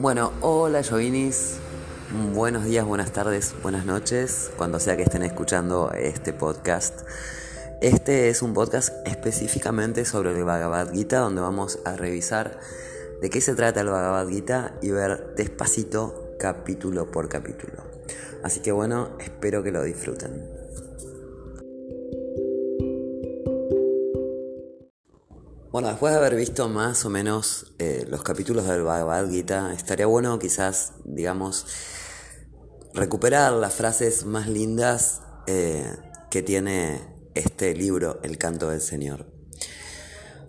Bueno, hola Jovinis, buenos días, buenas tardes, buenas noches, cuando sea que estén escuchando este podcast. Este es un podcast específicamente sobre el Bhagavad Gita, donde vamos a revisar de qué se trata el Bhagavad Gita y ver despacito capítulo por capítulo. Así que bueno, espero que lo disfruten. Bueno, después de haber visto más o menos eh, los capítulos del Bhagavad Gita, estaría bueno quizás, digamos, recuperar las frases más lindas eh, que tiene este libro, El canto del Señor.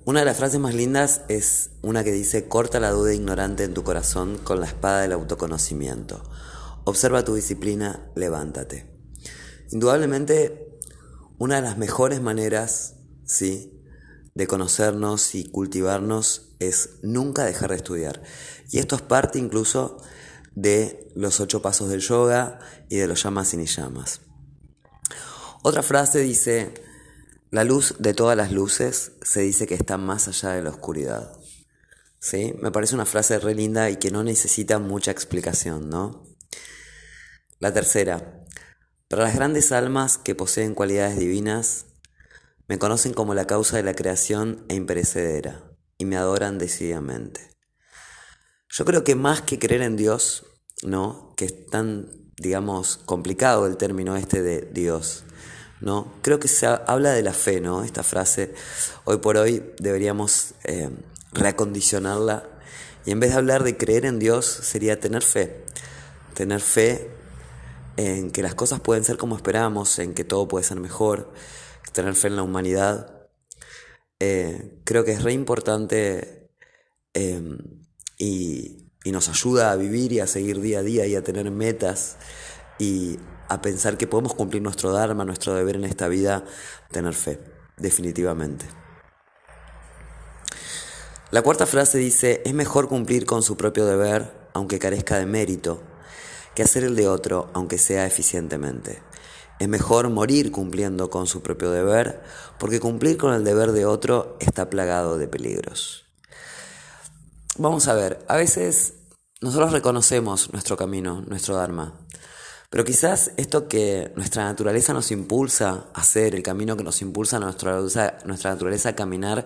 Una de las frases más lindas es una que dice, corta la duda ignorante en tu corazón con la espada del autoconocimiento. Observa tu disciplina, levántate. Indudablemente, una de las mejores maneras, ¿sí? De conocernos y cultivarnos es nunca dejar de estudiar. Y esto es parte incluso de los ocho pasos del yoga y de los llamas y ni llamas. Otra frase dice, la luz de todas las luces se dice que está más allá de la oscuridad. ¿Sí? Me parece una frase re linda y que no necesita mucha explicación, ¿no? La tercera, para las grandes almas que poseen cualidades divinas, me conocen como la causa de la creación e imperecedera, y me adoran decididamente. Yo creo que más que creer en Dios, ¿no? Que es tan, digamos, complicado el término este de Dios, ¿no? Creo que se habla de la fe, ¿no? Esta frase, hoy por hoy deberíamos eh, reacondicionarla y en vez de hablar de creer en Dios, sería tener fe. Tener fe en que las cosas pueden ser como esperamos, en que todo puede ser mejor, tener fe en la humanidad. Eh, creo que es re importante em, y, y, nos ayuda a vivir y a seguir día a día y a tener metas y a pensar que podemos cumplir nuestro Dharma, nuestro deber en esta vida, tener fe, definitivamente. La cuarta frase dice, es mejor cumplir con su propio deber, aunque carezca de mérito, que hacer el de otro, aunque sea eficientemente. Es mejor morir cumpliendo con su propio deber, porque cumplir con el deber de otro está plagado de peligros. Vamos a ver, a veces nosotros reconocemos nuestro camino, nuestro Dharma, pero quizás esto que nuestra naturaleza nos impulsa a hacer, el camino que nos impulsa a nuestra, nuestra naturaleza a caminar,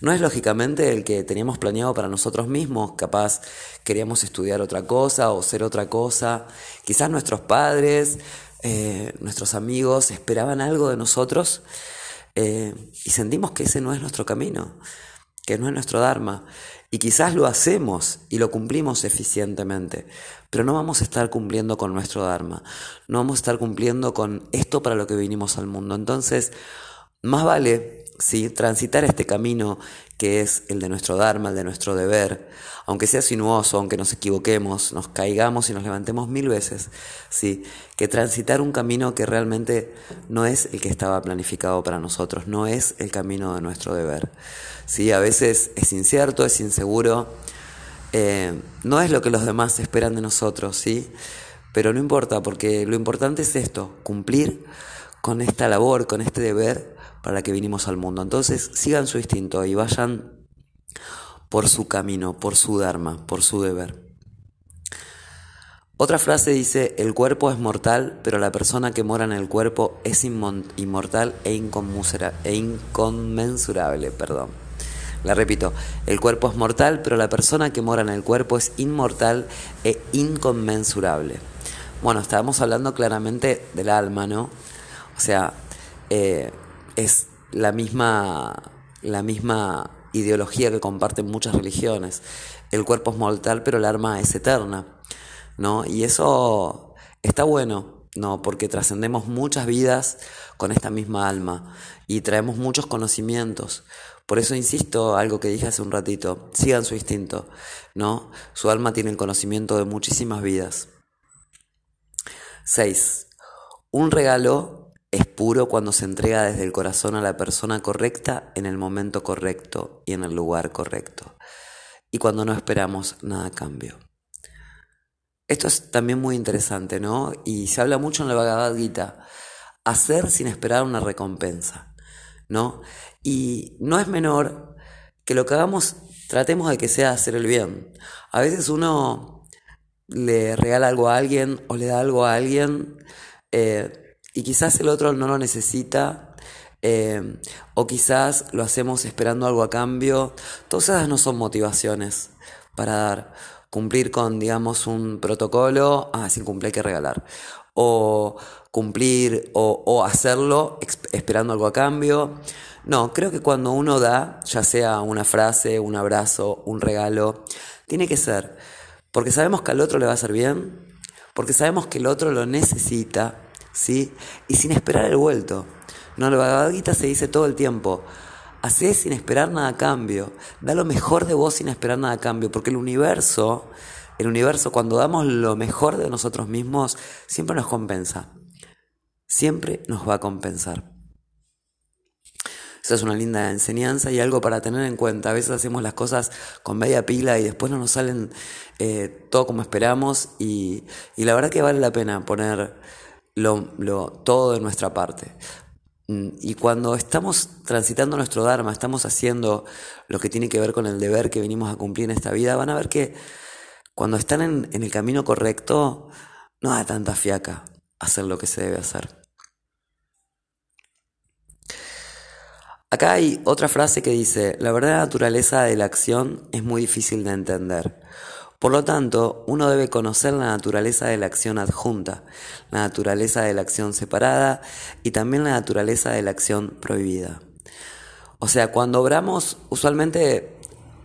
no es lógicamente el que teníamos planeado para nosotros mismos, capaz queríamos estudiar otra cosa o ser otra cosa, quizás nuestros padres, eh, nuestros amigos esperaban algo de nosotros eh, y sentimos que ese no es nuestro camino, que no es nuestro Dharma. Y quizás lo hacemos y lo cumplimos eficientemente, pero no vamos a estar cumpliendo con nuestro Dharma, no vamos a estar cumpliendo con esto para lo que vinimos al mundo. Entonces, más vale ¿sí? transitar este camino que es el de nuestro Dharma, el de nuestro deber, aunque sea sinuoso, aunque nos equivoquemos, nos caigamos y nos levantemos mil veces, ¿sí? que transitar un camino que realmente no es el que estaba planificado para nosotros, no es el camino de nuestro deber. ¿sí? A veces es incierto, es inseguro, eh, no es lo que los demás esperan de nosotros, ¿sí? pero no importa, porque lo importante es esto, cumplir con esta labor, con este deber para que vinimos al mundo. Entonces sigan su instinto y vayan por su camino, por su Dharma, por su deber. Otra frase dice, el cuerpo es mortal, pero la persona que mora en el cuerpo es inmortal e, e inconmensurable. Perdón. La repito, el cuerpo es mortal, pero la persona que mora en el cuerpo es inmortal e inconmensurable. Bueno, estábamos hablando claramente del alma, ¿no? O sea, eh, es la misma, la misma ideología que comparten muchas religiones. El cuerpo es mortal, pero el alma es eterna. ¿no? Y eso está bueno, ¿no? porque trascendemos muchas vidas con esta misma alma y traemos muchos conocimientos. Por eso insisto, algo que dije hace un ratito, sigan su instinto, ¿no? Su alma tiene el conocimiento de muchísimas vidas. 6. Un regalo es puro cuando se entrega desde el corazón a la persona correcta en el momento correcto y en el lugar correcto. Y cuando no esperamos nada a cambio. Esto es también muy interesante, ¿no? Y se habla mucho en la Bhagavad Gita. Hacer sin esperar una recompensa, ¿no? Y no es menor que lo que hagamos tratemos de que sea hacer el bien. A veces uno le regala algo a alguien o le da algo a alguien eh, y quizás el otro no lo necesita eh, o quizás lo hacemos esperando algo a cambio. Todas esas no son motivaciones para dar. Cumplir con, digamos, un protocolo, ah, sin cumplir hay que regalar. O cumplir o, o hacerlo esperando algo a cambio. No, creo que cuando uno da, ya sea una frase, un abrazo, un regalo, tiene que ser porque sabemos que al otro le va a hacer bien, porque sabemos que el otro lo necesita, ¿sí? Y sin esperar el vuelto. No, la Bhagavad se dice todo el tiempo, hacé sin esperar nada a cambio, da lo mejor de vos sin esperar nada a cambio, porque el universo, el universo cuando damos lo mejor de nosotros mismos, siempre nos compensa, siempre nos va a compensar. Esa es una linda enseñanza y algo para tener en cuenta. A veces hacemos las cosas con media pila y después no nos salen eh, todo como esperamos y, la verdad que vale la pena poner lo, todo de nuestra parte. Mm, y cuando estamos transitando nuestro Dharma, estamos haciendo lo que tiene que ver con el deber que venimos a cumplir en esta vida, van a ver que cuando están en, en el camino correcto, no da tanta fiaca hacer lo que se debe hacer. Acá hay otra frase que dice, la verdadera naturaleza de la acción es muy difícil de entender. Por lo tanto, uno debe conocer la naturaleza de la acción adjunta, la naturaleza de la acción separada y también la naturaleza de la acción prohibida. O sea, cuando obramos, usualmente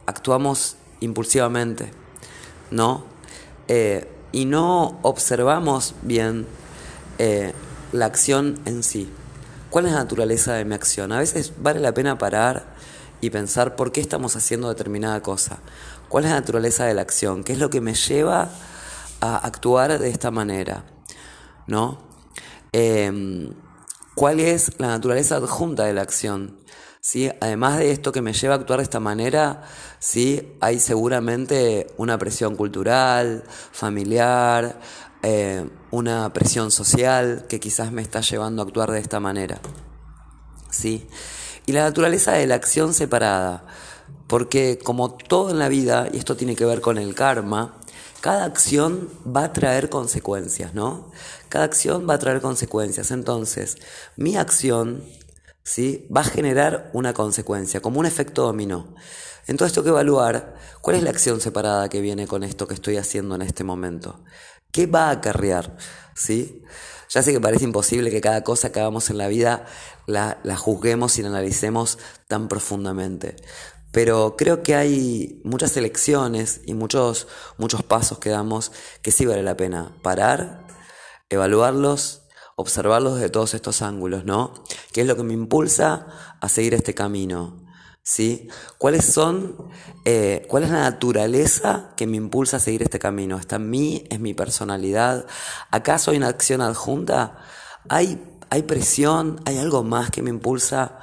actuamos impulsivamente, ¿no? Eh, y no observamos bien eh, la acción en sí. ¿Cuál es la naturaleza de mi acción? A veces vale la pena parar y pensar por qué estamos haciendo determinada cosa. ¿Cuál es la naturaleza de la acción? ¿Qué es lo que me lleva a actuar de esta manera? ¿No? Em, ¿Cuál es la naturaleza adjunta de la acción? ¿Sí? Además de esto que me lleva a actuar de esta manera, ¿sí? hay seguramente una presión cultural, familiar, eh, una presión social que quizás me está llevando a actuar de esta manera. ¿Sí? Y la naturaleza de la acción separada, porque como todo en la vida, y esto tiene que ver con el karma, cada acción va a traer consecuencias, ¿no? Cada acción va a traer consecuencias. Entonces, mi acción, ¿sí? Va a generar una consecuencia, como un efecto dominó. Entonces tengo que evaluar cuál es la acción separada que viene con esto que estoy haciendo en este momento. ¿Qué va a acarrear? ¿Sí? Ya sé que parece imposible que cada cosa que hagamos en la vida la, juzguemos y la analicemos tan profundamente. Pero creo que hay muchas elecciones y muchos, muchos pasos que damos que sí vale la pena parar, evaluarlos, observarlos desde todos estos ángulos, ¿no? ¿Qué es lo que me impulsa a seguir este camino? ¿sí? ¿Cuáles son, eh, cuál es la naturaleza que me impulsa a seguir este camino? ¿Está en mí? ¿Es mi personalidad? ¿Acaso hay una acción adjunta? ¿Hay, hay presión? ¿Hay algo más que me impulsa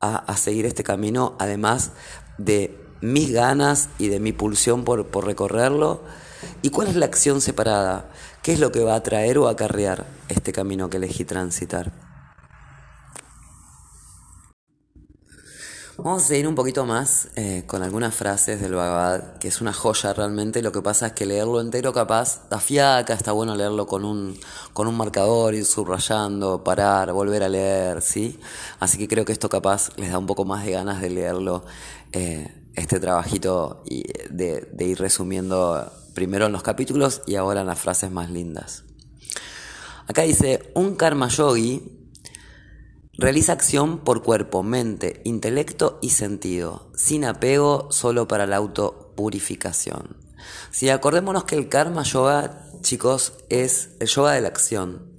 a, a, seguir este camino, además de mis ganas y de mi pulsión por, por recorrerlo? ¿Y cuál es la acción separada? ¿Qué es lo que va a traer o acarrear este camino que elegí transitar? Vamos a seguir un poquito más eh, con algunas frases del Bhagavad, que es una joya realmente. Lo que pasa es que leerlo entero capaz da fiaca, está bueno leerlo con un, con un marcador, ir subrayando, parar, volver a leer, ¿sí? Así que creo que esto capaz les da un poco más de ganas de leerlo, eh, este trabajito de ir resumiendo primero en los capítulos y ahora en las frases más lindas. Acá dice, un karma yogi Realiza acción por cuerpo, mente, intelecto y sentido, sin apego solo para la autopurificación. Si acordémonos que el karma yoga, chicos, es el yoga de la acción.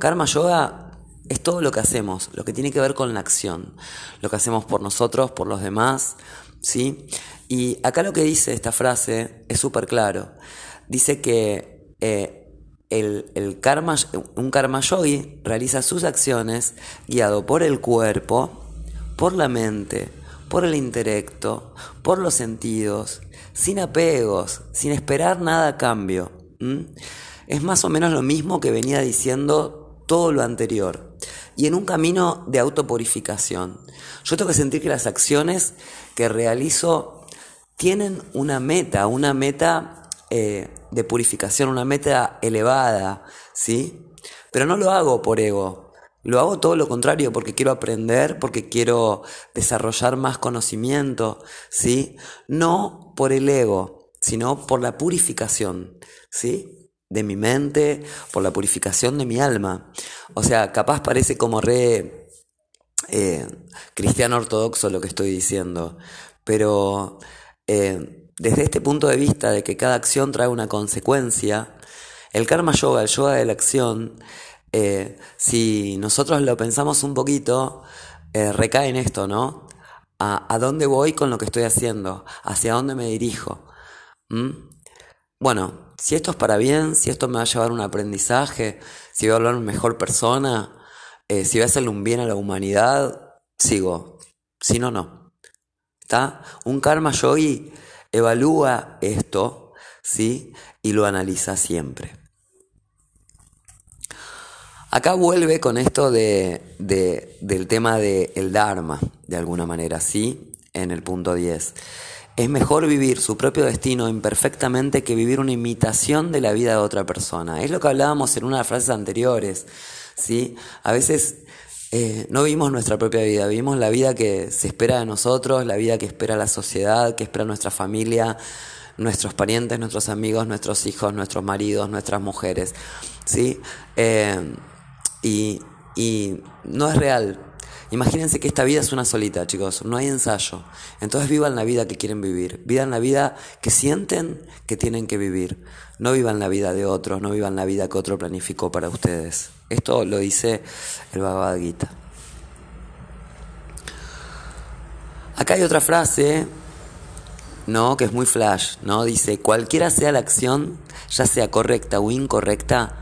Karma yoga es todo lo que hacemos, lo que tiene que ver con la acción, lo que hacemos por nosotros, por los demás, ¿sí? Y acá lo que dice esta frase es súper claro. Dice que eh, el, karma, un karma yogi realiza sus acciones guiado por el cuerpo, por la mente, por el intelecto, por los sentidos, sin apegos, sin esperar nada a cambio. Es más o menos lo mismo que venía diciendo todo lo anterior. Y en un camino de autopurificación. Yo tengo que sentir que las acciones que realizo tienen una meta, una meta eh, de purificación, una meta elevada, ¿sí? Pero no lo hago por ego, lo hago todo lo contrario porque quiero aprender, porque quiero desarrollar más conocimiento, ¿sí? No por el ego, sino por la purificación, ¿sí? De mi mente, por la purificación de mi alma. O sea, capaz parece como re eh, cristiano ortodoxo lo que estoy diciendo, pero eh, desde este punto de vista de que cada acción trae una consecuencia, el karma yoga, el yoga de la acción, eh, si nosotros lo pensamos un poquito, recae en esto, ¿no? A, dónde voy con lo que estoy haciendo? ¿Hacia dónde me dirijo? ¿Mm? Bueno, si esto es para bien, si esto me va a llevar un aprendizaje, si voy a hablar mejor persona, eh, si voy a hacerle un bien a la humanidad, sigo. Si no, no. ¿Está? Un karma yogi evalúa esto, ¿sí? Y lo analiza siempre. Acá vuelve con esto de, del tema del Dharma, de alguna manera, ¿sí? En el punto 10. Es mejor vivir su propio destino imperfectamente que vivir una imitación de la vida de otra persona. Es lo que hablábamos en una de las frases anteriores, ¿sí? A veces eh, no vivimos nuestra propia vida, vivimos la vida que se espera de nosotros, la vida que espera la sociedad, que espera nuestra familia, nuestros parientes, nuestros amigos, nuestros hijos, nuestros maridos, nuestras mujeres, ¿sí? Eh, y, no es real. Imagínense que esta vida es una solita, chicos, no hay ensayo. Entonces vivan la vida que quieren vivir, vivan la vida que sienten que tienen que vivir. No vivan la vida de otros, no vivan la vida que otro planificó para ustedes. Esto lo dice el Bhagavad Gita. Acá hay otra frase, ¿no? Que es muy flash, ¿no? Dice, cualquiera sea la acción, ya sea correcta o incorrecta,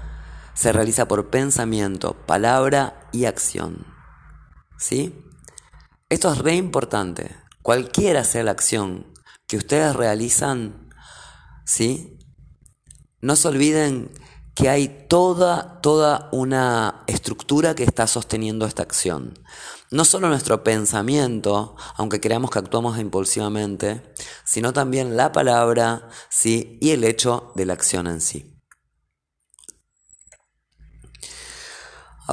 se realiza por pensamiento, palabra y acción. ¿Sí? Esto es re importante. Cualquiera sea la acción que ustedes realizan, ¿sí? No se olviden que hay toda, toda una estructura que está sosteniendo esta acción. No solo nuestro pensamiento, aunque creamos que actuamos impulsivamente, sino también la palabra, ¿sí? Y el hecho de la acción en sí.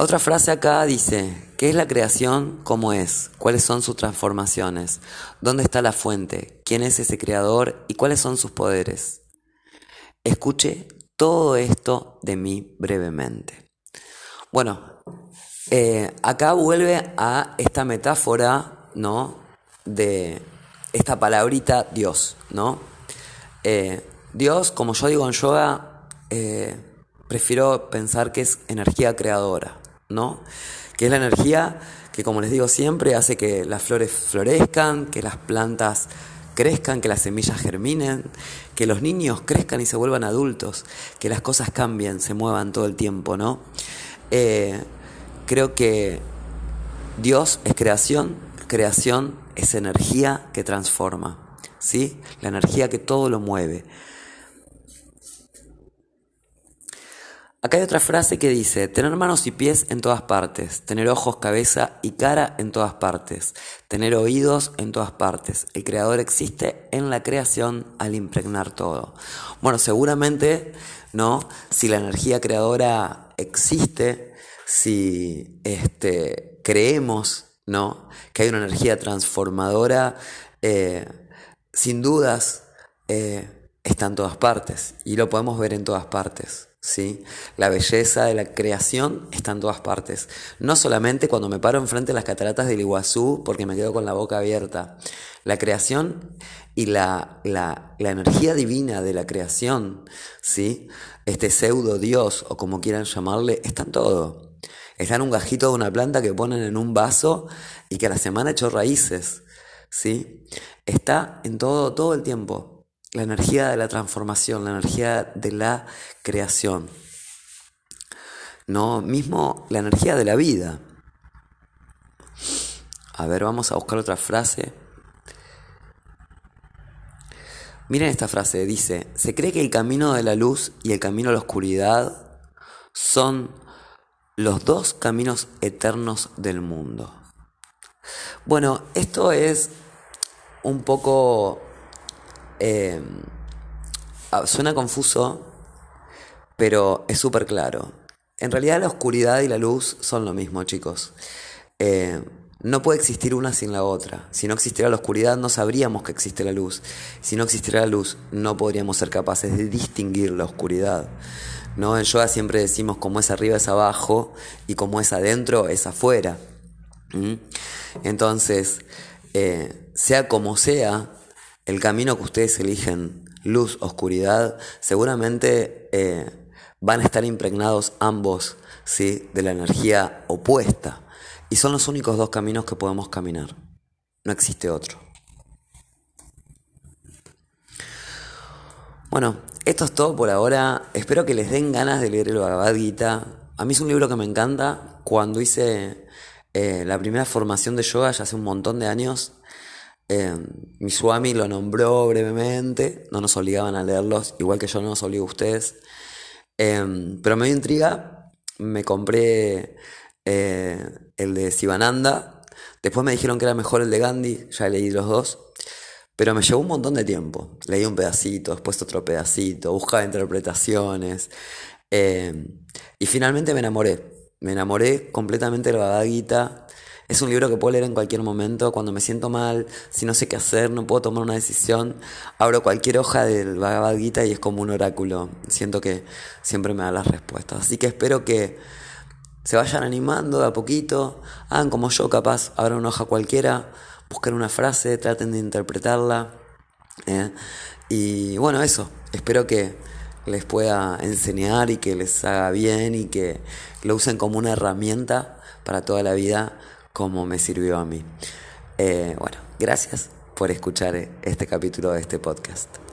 Otra frase acá dice, ¿qué es la creación? ¿Cómo es? ¿Cuáles son sus transformaciones? ¿Dónde está la fuente? ¿Quién es ese creador? ¿Y cuáles son sus poderes? Escuche todo esto de mí brevemente. Bueno, eh, acá vuelve a esta metáfora, ¿no? De esta palabrita Dios, ¿no? Eh, Dios, como yo digo en yoga, eh, prefiero pensar que es energía creadora. ¿No? Que es la energía que, como les digo siempre, hace que las flores florezcan, que las plantas crezcan, que las semillas germinen, que los niños crezcan y se vuelvan adultos, que las cosas cambien, se muevan todo el tiempo, ¿no? Eh, creo que Dios es creación, creación es energía que transforma, ¿sí? La energía que todo lo mueve. Acá hay otra frase que dice, tener manos y pies en todas partes, tener ojos, cabeza y cara en todas partes, tener oídos en todas partes. El creador existe en la creación al impregnar todo. Bueno, seguramente, ¿no? Si la energía creadora existe, si este, creemos, ¿no? Que hay una energía transformadora, eh, sin dudas, eh, está en todas partes y lo podemos ver en todas partes. ¿Sí? La belleza de la creación está en todas partes. No solamente cuando me paro enfrente de las cataratas del Iguazú porque me quedo con la boca abierta. La creación y la, la, la energía divina de la creación, ¿sí? Este pseudo Dios o como quieran llamarle, está en todo. Está en un gajito de una planta que ponen en un vaso y que a la semana echó raíces, ¿sí? Está en todo, todo el tiempo la energía de la transformación, la energía de la creación. No, mismo la energía de la vida. A ver, vamos a buscar otra frase. Miren esta frase, dice, se cree que el camino de la luz y el camino a la oscuridad son los dos caminos eternos del mundo. Bueno, esto es un poco Eh, ah, suena confuso, pero es súper claro. En realidad la oscuridad y la luz son lo mismo, chicos. Eh, no puede existir una sin la otra. Si no existiera la oscuridad, no sabríamos que existe la luz. Si no existiera la luz, no podríamos ser capaces de distinguir la oscuridad. ¿No? En yoga siempre decimos como es arriba es abajo y como es adentro es afuera. Entonces, eh, sea como sea, el camino que ustedes eligen, luz, oscuridad, seguramente eh, van a estar impregnados ambos ¿sí? de la energía opuesta. Y son los únicos dos caminos que podemos caminar. No existe otro. Bueno, esto es todo por ahora. Espero que les den ganas de leer el Bhagavad Gita. A mí es un libro que me encanta. Cuando hice eh, la primera formación de yoga, ya hace un montón de años, eh, mi Swami lo nombró brevemente. No nos obligaban a leerlos, igual que yo no los obligo a ustedes. Eh, pero me dio intriga. Me compré eh, el de Sivananda. Después me dijeron que era mejor el de Gandhi, ya leí los dos. Pero me llevó un montón de tiempo. Leí un pedacito, después otro pedacito, buscaba interpretaciones. Y finalmente me enamoré. Me enamoré completamente de la Bhagavad Es un libro que puedo leer en cualquier momento, cuando me siento mal, si no sé qué hacer, no puedo tomar una decisión, abro cualquier hoja del Bhagavad y es como un oráculo. Siento que siempre me da las respuestas. Así que espero que se vayan animando de a poquito, hagan como yo, capaz, abran una hoja cualquiera, busquen una frase, traten de interpretarla. ¿eh? Y bueno, eso, espero que les pueda enseñar y que les haga bien y que lo usen como una herramienta para toda la vida como me sirvió a mí. Eh, bueno, gracias por escuchar este capítulo de este podcast.